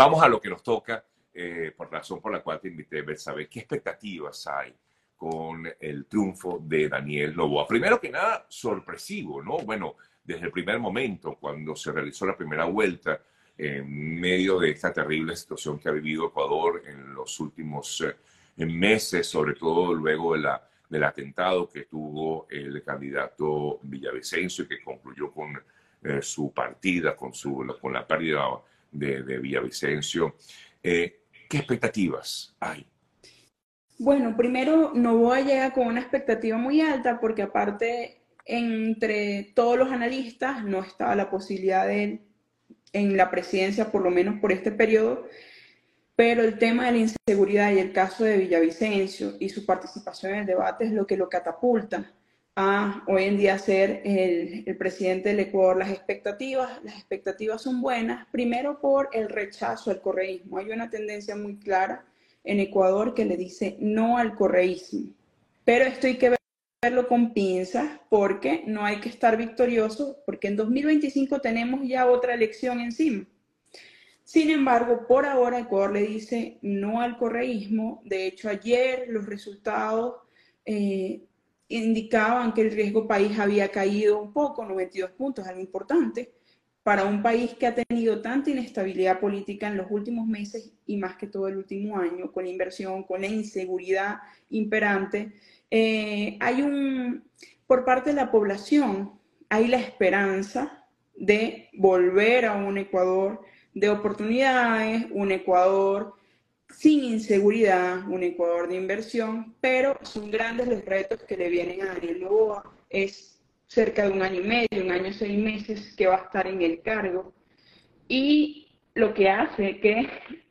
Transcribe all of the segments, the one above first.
Vamos a lo que nos toca, eh, por razón por la cual te invité, saber qué expectativas hay con el triunfo de Daniel Novoa. Primero que nada, sorpresivo, ¿no? Bueno, desde el primer momento, cuando se realizó la primera vuelta, en medio de esta terrible situación que ha vivido Ecuador en los últimos eh, meses, sobre todo luego de la, del atentado que tuvo el candidato Villavicencio y que concluyó con eh, su partida, con, su, con la pérdida de, de Villavicencio. Eh, ¿Qué expectativas hay? Bueno, primero Novoa llega con una expectativa muy alta porque aparte entre todos los analistas no estaba la posibilidad de él en la presidencia, por lo menos por este periodo, pero el tema de la inseguridad y el caso de Villavicencio y su participación en el debate es lo que lo catapulta a hoy en día ser el, presidente del Ecuador. Las expectativas, las expectativas son buenas, primero por el rechazo al correísmo. Hay una tendencia muy clara en Ecuador que le dice no al correísmo, pero esto hay que verlo con pinzas porque no hay que estar victorioso, porque en 2025 tenemos ya otra elección encima. Sin embargo, por ahora Ecuador le dice no al correísmo. De hecho, ayer los resultados eh, indicaban que el riesgo país había caído un poco, 92 puntos, algo importante, para un país que ha tenido tanta inestabilidad política en los últimos meses y más que todo el último año, con la inversión, con la inseguridad imperante. Eh, hay un, por parte de la población, hay la esperanza de volver a un Ecuador de oportunidades, un Ecuador sin inseguridad, un Ecuador de inversión, pero son grandes los retos que le vienen a Daniel Novoa. Es cerca de un año y medio, un año seis meses que va a estar en el cargo. Y lo que hace que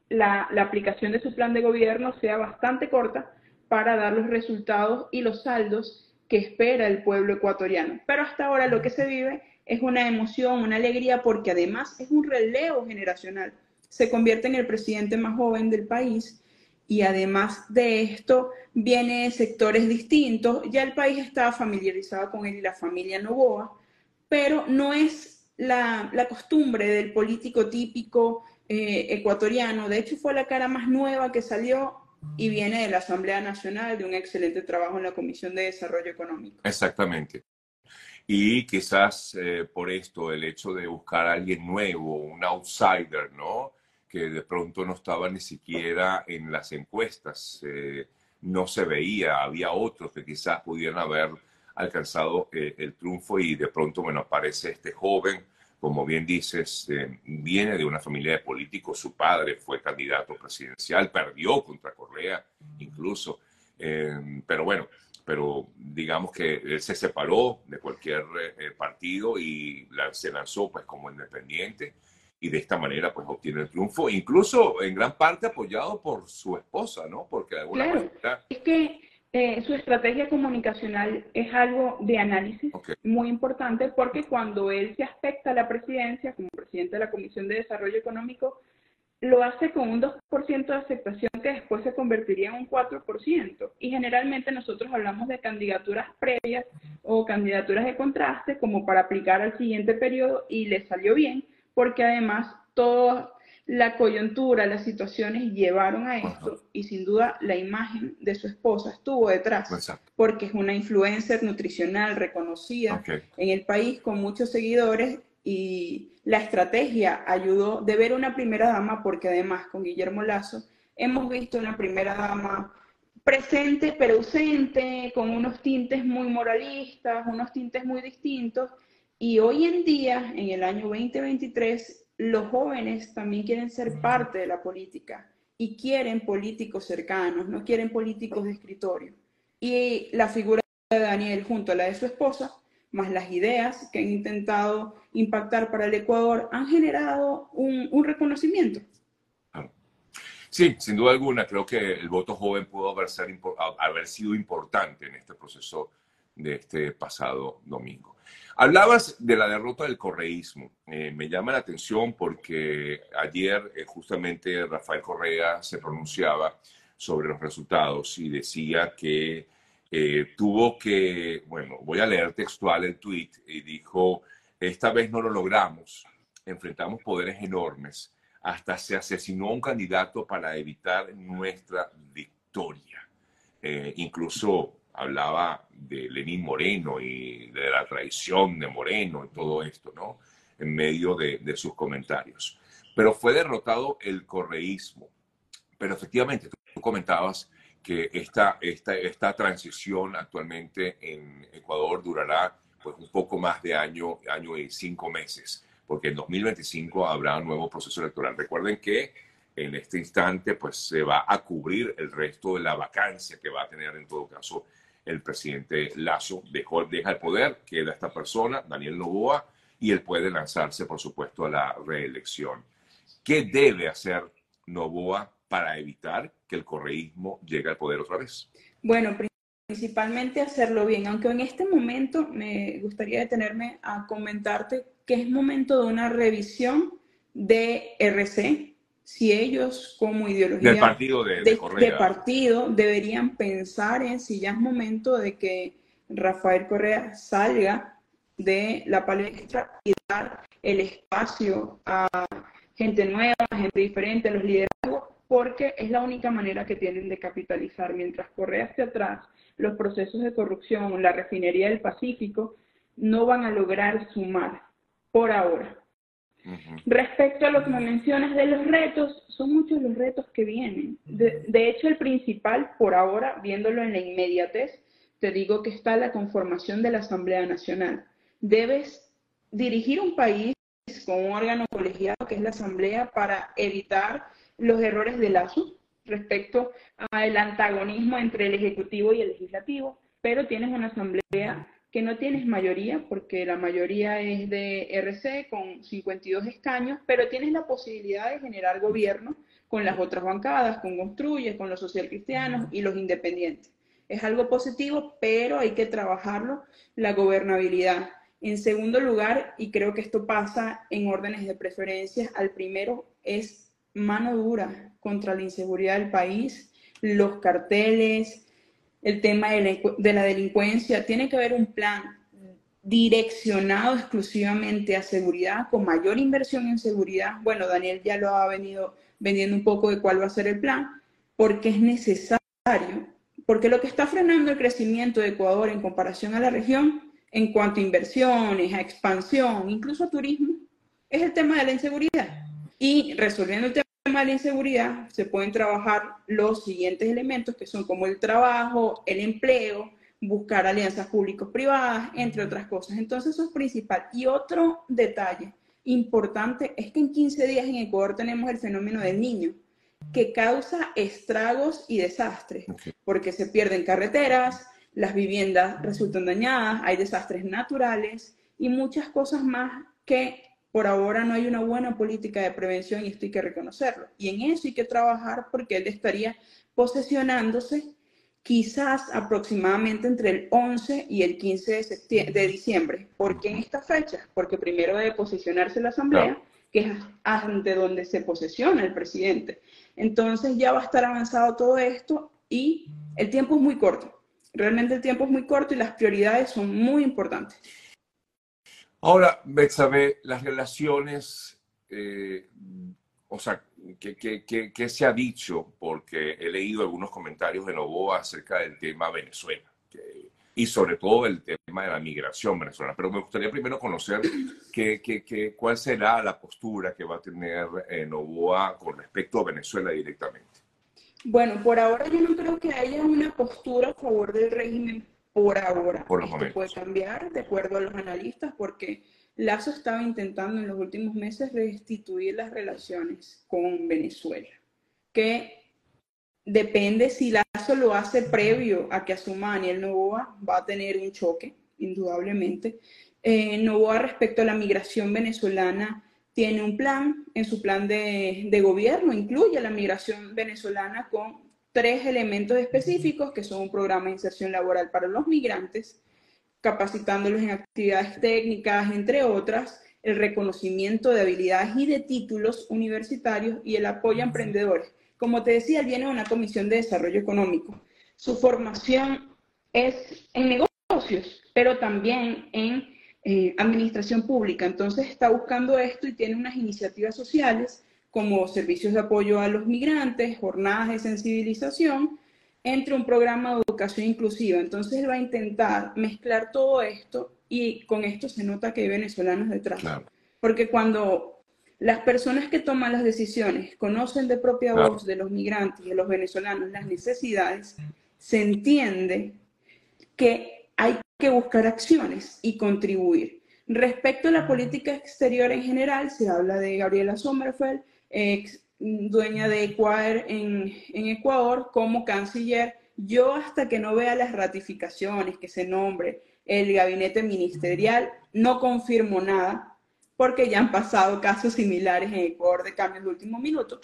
la, la aplicación de su plan de gobierno sea bastante corta para dar los resultados y los saldos que espera el pueblo ecuatoriano. Pero hasta ahora lo que se vive es una emoción, una alegría, porque además es un relevo generacional se convierte en el presidente más joven del país y además de esto viene de sectores distintos. Ya el país estaba familiarizado con él y la familia Novoa, pero no es la, costumbre del político típico eh, ecuatoriano. De hecho, fue la cara más nueva que salió y viene de la Asamblea Nacional, de un excelente trabajo en la Comisión de Desarrollo Económico. Exactamente. Y quizás eh, por esto, el hecho de buscar a alguien nuevo, un outsider, ¿no? Que de pronto no estaba ni siquiera en las encuestas, eh, no se veía, había otros que quizás pudieran haber alcanzado eh, el triunfo y de pronto, bueno, aparece este joven, como bien dices, eh, viene de una familia de políticos, su padre fue candidato presidencial, perdió contra Correa incluso, pero bueno, pero digamos que él se separó de cualquier partido y se lanzó pues como independiente y de esta manera pues obtiene el triunfo, incluso en gran parte apoyado por su esposa, ¿no? Porque de alguna claro, Es que eh, su estrategia comunicacional es algo de análisis muy importante porque cuando él se aspecta a la presidencia como presidente de la Comisión de Desarrollo Económico, lo hace con un 2% de aceptación que después se convertiría en un 4%. Y generalmente nosotros hablamos de candidaturas previas o candidaturas de contraste como para aplicar al siguiente periodo y le salió bien porque además toda la coyuntura, las situaciones llevaron a esto y sin duda la imagen de su esposa estuvo detrás, porque es una influencer nutricional reconocida en el país con muchos seguidores y la estrategia ayudó de ver una primera dama, porque además con Guillermo Lazo hemos visto una primera dama presente pero ausente, con unos tintes muy moralistas, unos tintes muy distintos, y hoy en día, en el año 2023, los jóvenes también quieren ser parte de la política y quieren políticos cercanos, no quieren políticos de escritorio. Y la figura de Daniel junto a la de su esposa, más las ideas que han intentado impactar para el Ecuador, han generado un, un reconocimiento. Sí, sin duda alguna, creo que el voto joven pudo haber, ser, haber sido importante en este proceso de este pasado domingo. Hablabas de la derrota del correísmo. Eh, me llama la atención porque ayer eh, justamente Rafael Correa se pronunciaba sobre los resultados y decía que eh, tuvo que, bueno, voy a leer textual el tweet y dijo, esta vez no lo logramos, enfrentamos poderes enormes, hasta se asesinó a un candidato para evitar nuestra victoria. Incluso hablaba de Lenín Moreno y de la traición de Moreno y todo esto, ¿no? En medio de, sus comentarios. Pero fue derrotado el correísmo. Pero efectivamente, tú comentabas que esta, esta, esta transición actualmente en Ecuador durará pues un poco más de año, año y cinco meses, porque en 2025 habrá un nuevo proceso electoral. Recuerden que en este instante pues se va a cubrir el resto de la vacancia que va a tener en todo caso el presidente Lazo. Deja el poder, queda esta persona, Daniel Novoa, y él puede lanzarse, por supuesto, a la reelección. ¿Qué debe hacer Novoa para evitar que el correísmo llegue al poder otra vez? Bueno, principalmente hacerlo bien, aunque en este momento me gustaría detenerme a comentarte que es momento de una revisión de RC, si ellos como ideología Del partido de, de, partido deberían pensar en si ya es momento de que Rafael Correa salga de la palestra y dar el espacio a gente nueva, gente diferente, a los liderazgos, porque es la única manera que tienen de capitalizar. Mientras Correa esté atrás, los procesos de corrupción, la refinería del Pacífico, no van a lograr sumar por ahora. Respecto a lo que me mencionas de los retos, son muchos los retos que vienen. De, de, hecho, el principal por ahora, viéndolo en la inmediatez, te digo que está la conformación de la Asamblea Nacional. Debes dirigir un país con un órgano colegiado que es la Asamblea para evitar los errores de lazo respecto al antagonismo entre el Ejecutivo y el Legislativo, pero tienes una Asamblea que no tienes mayoría, porque la mayoría es de RC con 52 escaños, pero tienes la posibilidad de generar gobierno con las otras bancadas, con Construye, con los socialcristianos y los independientes. Es algo positivo, pero hay que trabajarlo, la gobernabilidad. En segundo lugar, y creo que esto pasa en órdenes de preferencia, al primero es mano dura contra la inseguridad del país, los carteles, el tema de la, delincuencia, tiene que haber un plan direccionado exclusivamente a seguridad, con mayor inversión en seguridad. Bueno, Daniel ya lo ha venido vendiendo un poco de cuál va a ser el plan, porque es necesario, porque lo que está frenando el crecimiento de Ecuador en comparación a la región, en cuanto a inversiones, a expansión, incluso a turismo, es el tema de la inseguridad. Y resolviendo el tema de la inseguridad se pueden trabajar los siguientes elementos que son como el trabajo, el empleo, buscar alianzas públicos-privadas, entre otras cosas. Entonces eso es principal. Y otro detalle importante es que en 15 días en Ecuador tenemos el fenómeno del niño, que causa estragos y desastres, porque se pierden carreteras, las viviendas resultan dañadas, hay desastres naturales y muchas cosas más que por ahora no hay una buena política de prevención y esto hay que reconocerlo. Y en eso hay que trabajar porque él estaría posesionándose quizás aproximadamente entre el 11 y el 15 de, de diciembre. ¿Por qué en esta fecha? Porque primero debe posicionarse la Asamblea, que es ante donde se posesiona el presidente. Entonces ya va a estar avanzado todo esto y el tiempo es muy corto. Realmente el tiempo es muy corto y las prioridades son muy importantes. Ahora, Betsabe, las relaciones, eh, o sea, ¿qué, se ha dicho? Porque he leído algunos comentarios de Novoa acerca del tema Venezuela y sobre todo el tema de la migración venezolana. Pero me gustaría primero conocer qué, cuál será la postura que va a tener eh, Novoa con respecto a Venezuela directamente. Bueno, por ahora yo no creo que haya una postura a favor del régimen por ahora. Esto puede cambiar de acuerdo a los analistas porque Lazo estaba intentando en los últimos meses restituir las relaciones con Venezuela, que depende si Lazo lo hace previo a que asuma Daniel Novoa, va a tener un choque, indudablemente. Eh, Novoa respecto a la migración venezolana tiene un plan, en su plan de, de gobierno incluye la migración venezolana con tres elementos específicos que son un programa de inserción laboral para los migrantes, capacitándolos en actividades técnicas, entre otras, el reconocimiento de habilidades y de títulos universitarios y el apoyo a emprendedores. Como te decía, viene una comisión de desarrollo económico. Su formación es en negocios, pero también en eh, administración pública. Entonces está buscando esto y tiene unas iniciativas sociales como servicios de apoyo a los migrantes, jornadas de sensibilización, entre un programa de educación inclusiva. Entonces él va a intentar mezclar todo esto y con esto se nota que hay venezolanos detrás. Porque cuando las personas que toman las decisiones conocen de propia voz de los migrantes y de los venezolanos las necesidades, se entiende que hay que buscar acciones y contribuir. Respecto a la política exterior en general, se habla de Gabriela Sommerfeld, ex dueña de Ecuador en, Ecuador, como canciller. Yo hasta que no vea las ratificaciones, que se nombre el gabinete ministerial, no confirmo nada, porque ya han pasado casos similares en Ecuador de cambios de último minuto,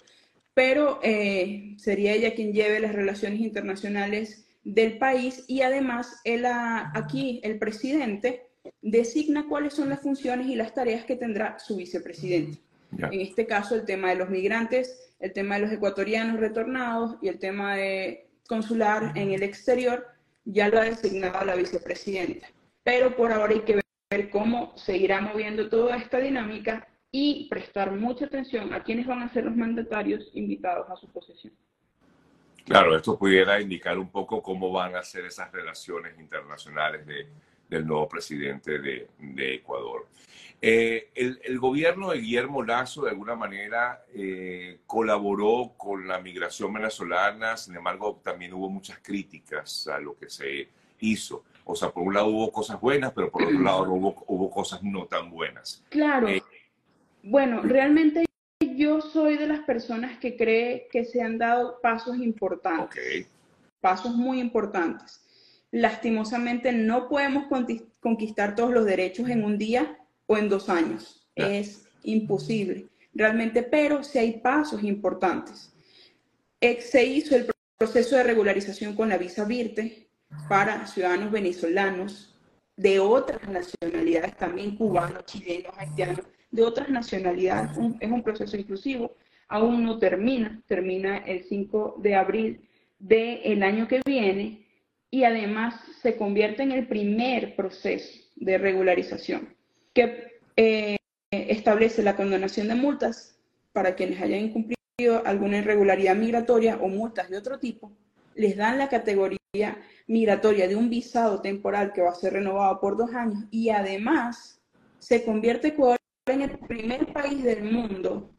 pero eh, sería ella quien lleve las relaciones internacionales del país y además él aquí el presidente designa cuáles son las funciones y las tareas que tendrá su vicepresidente. En este caso, el tema de los migrantes, el tema de los ecuatorianos retornados y el tema de consular en el exterior ya lo ha designado la vicepresidenta. Pero por ahora hay que ver cómo seguirá moviendo toda esta dinámica y prestar mucha atención a quienes van a ser los mandatarios invitados a su posesión. Claro, esto pudiera indicar un poco cómo van a ser esas relaciones internacionales de, del nuevo presidente de, de Ecuador. Eh, el, el, gobierno de Guillermo Lazo de alguna manera eh, colaboró con la migración venezolana, sin embargo también hubo muchas críticas a lo que se hizo. O sea, por un lado hubo cosas buenas, pero por otro lado hubo, hubo cosas no tan buenas. Claro. Eh, bueno, realmente yo soy de las personas que cree que se han dado pasos importantes. Pasos muy importantes lastimosamente no podemos conquistar todos los derechos en un día o en dos años. Es imposible, realmente, pero sí hay pasos importantes. Se hizo el proceso de regularización con la visa Virte para ciudadanos venezolanos de otras nacionalidades, también cubanos, chilenos, haitianos, de otras nacionalidades. es un proceso inclusivo. Aún no termina, termina el 5 de abril del año que viene y además se convierte en el primer proceso de regularización que eh, establece la condonación de multas para quienes hayan incumplido alguna irregularidad migratoria o multas de otro tipo, les dan la categoría migratoria de un visado temporal que va a ser renovado por dos años y además se convierte Ecuador en el primer país del mundo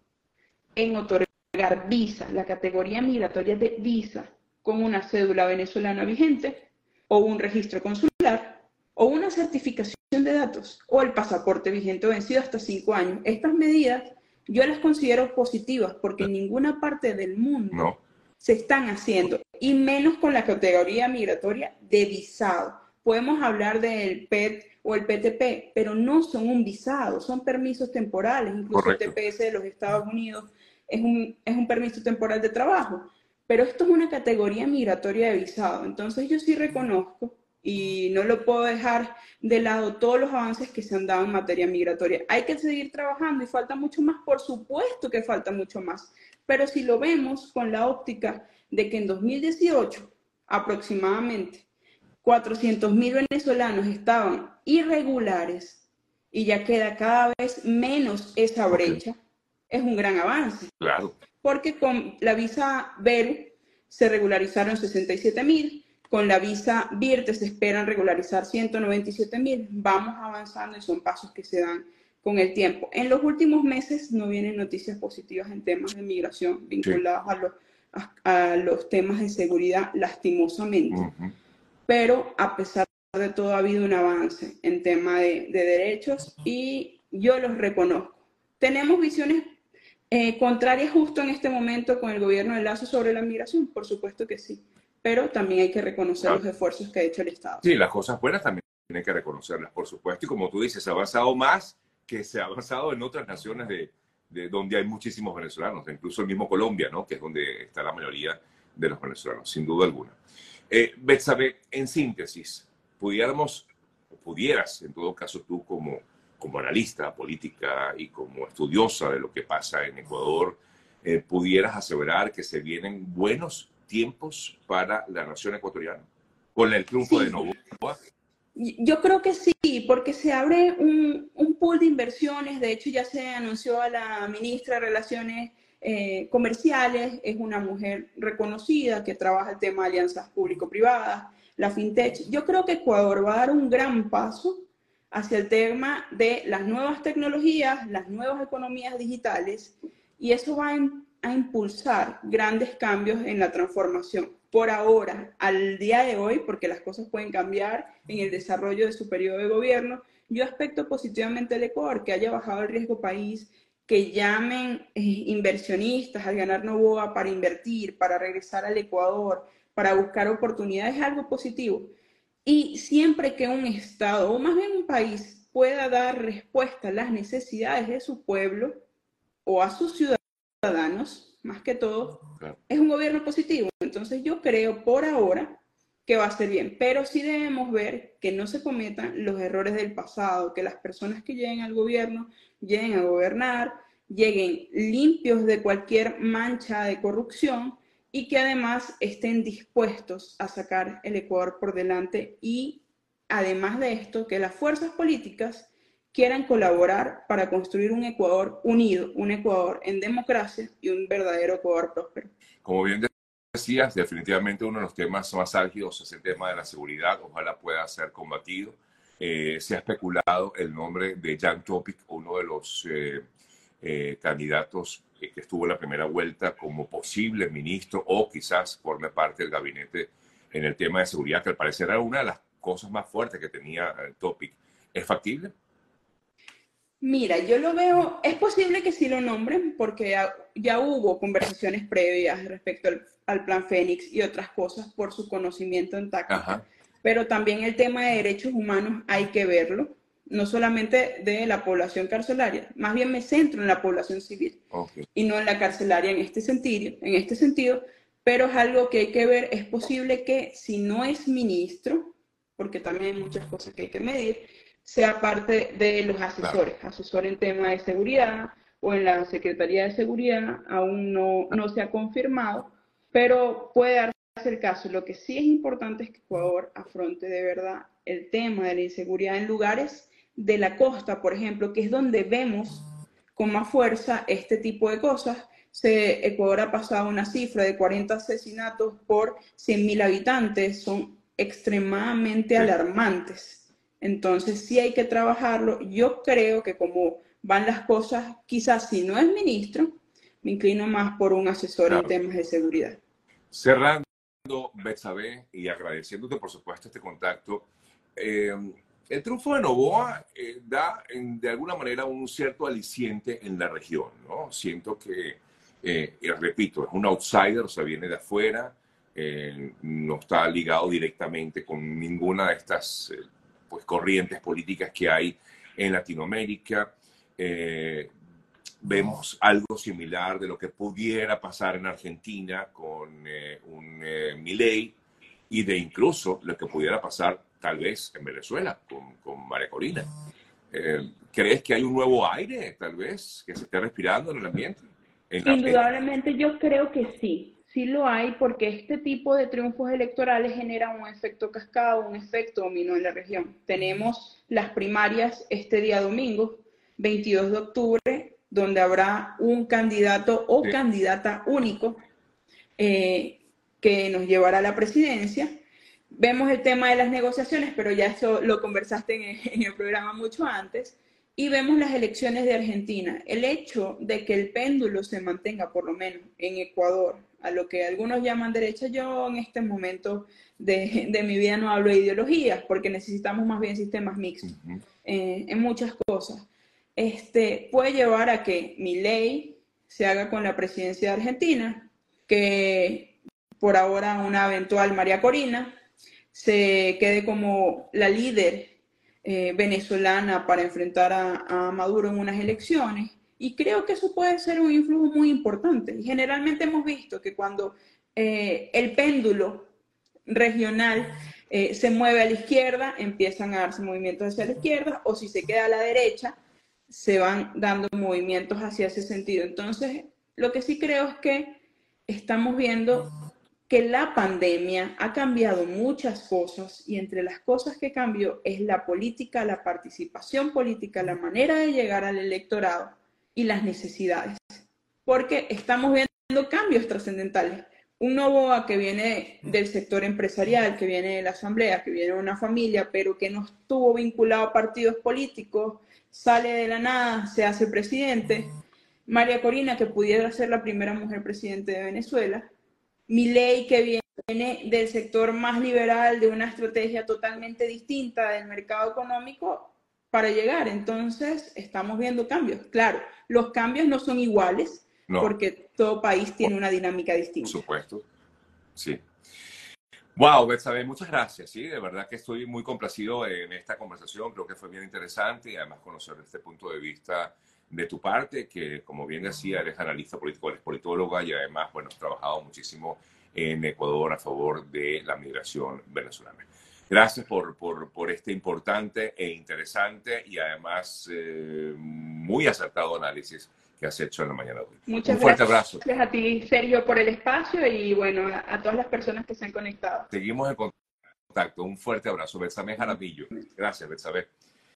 en otorgar visa, la categoría migratoria de visa con una cédula venezolana vigente o un registro consular o una certificación de datos o el pasaporte vigente vencido hasta cinco años. Estas medidas yo las considero positivas porque en ninguna parte del mundo se están haciendo y menos con la categoría migratoria de visado. Podemos hablar del PET o el PTP, pero no son un visado, son permisos temporales. Incluso el TPS de los Estados Unidos es un, es un permiso temporal de trabajo. Pero esto es una categoría migratoria de visado. Entonces yo sí reconozco y no lo puedo dejar de lado todos los avances que se han dado en materia migratoria. Hay que seguir trabajando y falta mucho más, por supuesto que falta mucho más. Pero si lo vemos con la óptica de que en 2018 aproximadamente 400.000 venezolanos estaban irregulares y ya queda cada vez menos esa brecha, es un gran avance. Claro porque con la visa Veru se regularizaron 67 mil, con la visa Virte se esperan regularizar 197 mil. Vamos avanzando y son pasos que se dan con el tiempo. En los últimos meses no vienen noticias positivas en temas de migración vinculados a, los, a, los temas de seguridad, lastimosamente. Pero a pesar de todo ha habido un avance en tema de, de derechos y yo los reconozco. Tenemos visiones eh, ¿Contraria justo en este momento con el gobierno de Lazo sobre la migración? Por supuesto que sí, pero también hay que reconocer los esfuerzos que ha hecho el Estado. Sí, las cosas buenas también tienen que reconocerlas, por supuesto, y como tú dices, se ha avanzado más que se ha avanzado en otras naciones de, de donde hay muchísimos venezolanos, incluso el mismo Colombia, ¿no? que es donde está la mayoría de los venezolanos, sin duda alguna. Eh, Betsabe, en síntesis, pudiéramos, pudieras, en todo caso tú como como analista política y como estudiosa de lo que pasa en Ecuador, eh, pudieras aseverar que se vienen buenos tiempos para la nación ecuatoriana con el triunfo de Novoa? Yo creo que sí, porque se abre un, un, pool de inversiones. De hecho, ya se anunció a la ministra de Relaciones eh, comerciales, es una mujer reconocida que trabaja el tema de alianzas público-privadas, la fintech. Yo creo que Ecuador va a dar un gran paso hacia el tema de las nuevas tecnologías, las nuevas economías digitales, y eso va a, impulsar grandes cambios en la transformación. Por ahora, al día de hoy, porque las cosas pueden cambiar en el desarrollo de su periodo de gobierno, yo aspecto positivamente el Ecuador, que haya bajado el riesgo país, que llamen eh, inversionistas al ganar Novoa para invertir, para regresar al Ecuador, para buscar oportunidades, es algo positivo. Y siempre que un Estado, o más bien un país, pueda dar respuesta a las necesidades de su pueblo o a sus ciudadanos, más que todo, es un gobierno positivo. Entonces yo creo por ahora que va a ser bien, pero sí debemos ver que no se cometan los errores del pasado, que las personas que lleguen al gobierno lleguen a gobernar, lleguen limpios de cualquier mancha de corrupción y que además estén dispuestos a sacar el Ecuador por delante y además de esto, que las fuerzas políticas quieran colaborar para construir un Ecuador unido, un Ecuador en democracia y un verdadero Ecuador próspero. Como bien decías, definitivamente uno de los temas más álgidos es el tema de la seguridad, ojalá pueda ser combatido. Eh, se ha especulado el nombre de Jan Topic, uno de los eh, eh, candidatos que estuvo en la primera vuelta como posible ministro o quizás forme parte del gabinete en el tema de seguridad, que al parecer era una de las cosas más fuertes que tenía el Topic. ¿Es factible? Mira, yo lo veo, es posible que sí lo nombren porque ya, hubo conversaciones previas respecto al, plan Fénix y otras cosas por su conocimiento en táctica, pero también el tema de derechos humanos hay que verlo no solamente de la población carcelaria, más bien me centro en la población civil y no en la carcelaria en este sentido, en este sentido, pero es algo que hay que ver, es posible que si no es ministro, porque también hay muchas cosas que hay que medir, sea parte de los asesores, asesor en tema de seguridad o en la Secretaría de Seguridad, aún no, no se ha confirmado, pero puede darse el caso. Lo que sí es importante es que Ecuador afronte de verdad el tema de la inseguridad en lugares de la costa, por ejemplo, que es donde vemos con más fuerza este tipo de cosas. Se, Ecuador ha pasado una cifra de 40 asesinatos por 100.000 habitantes, son extremadamente alarmantes. Entonces sí hay que trabajarlo. Yo creo que como van las cosas, quizás si no es ministro, me inclino más por un asesor en temas de seguridad. Cerrando, Betsabe, y agradeciéndote por supuesto este contacto, eh, el triunfo de Novoa eh, da de alguna manera un cierto aliciente en la región. Siento que, eh, repito, es un outsider, o sea, viene de afuera, eh, no está ligado directamente con ninguna de estas pues, corrientes políticas que hay en Latinoamérica. vemos algo similar de lo que pudiera pasar en Argentina con un Milei y de incluso lo que pudiera pasar tal vez en Venezuela con, con María Corina. Eh, ¿Crees que hay un nuevo aire, tal vez, que se esté respirando en el ambiente? Indudablemente yo creo que sí, sí lo hay, porque este tipo de triunfos electorales genera un efecto cascado, un efecto dominó en la región. Tenemos las primarias este día domingo, 22 de octubre, donde habrá un candidato o candidata único eh, que nos llevará a la presidencia vemos el tema de las negociaciones, pero ya eso lo conversaste en, el programa mucho antes, y vemos las elecciones de Argentina. El hecho de que el péndulo se mantenga, por lo menos en Ecuador, a lo que algunos llaman derecha, yo en este momento de, mi vida no hablo de ideologías, porque necesitamos más bien sistemas mixtos eh, en muchas cosas. Este, puede llevar a que mi ley se haga con la presidencia de Argentina, que por ahora una eventual María Corina, se quede como la líder eh, venezolana para enfrentar a, Maduro en unas elecciones. Y creo que eso puede ser un influjo muy importante. Y generalmente hemos visto que cuando eh, el péndulo regional eh, se mueve a la izquierda, empiezan a darse movimientos hacia la izquierda, o si se queda a la derecha, se van dando movimientos hacia ese sentido. Entonces, lo que sí creo es que estamos viendo que la pandemia ha cambiado muchas cosas y entre las cosas que cambió es la política, la participación política, la manera de llegar al electorado y las necesidades. porque estamos viendo cambios trascendentales. Un Novoa que viene del sector empresarial, que viene de la asamblea, que viene de una familia, pero que no estuvo vinculado a partidos políticos, sale de la nada, se hace presidente. María Corina, que pudiera ser la primera mujer presidente de Venezuela. Milei, que viene del sector más liberal, de una estrategia totalmente distinta del mercado económico para llegar. Entonces, estamos viendo cambios. Claro, los cambios no son iguales, porque todo país tiene una dinámica distinta. Por supuesto, sí. Wow, Betsabe, muchas gracias. Sí, de verdad que estoy muy complacido en esta conversación. Creo que fue bien interesante y además conocer este punto de vista de tu parte, que como bien decía, eres analista político, eres politóloga y además, bueno, has trabajado muchísimo en Ecuador a favor de la migración venezolana. Gracias por, por, por este importante e interesante y además eh, muy acertado análisis que has hecho en la mañana de hoy. Muchas Un fuerte abrazo. Gracias a ti, Sergio, por el espacio y bueno, a, todas las personas que se han conectado. Seguimos en contacto. Un fuerte abrazo. Betsabe Jaramillo. Gracias, Betsabe.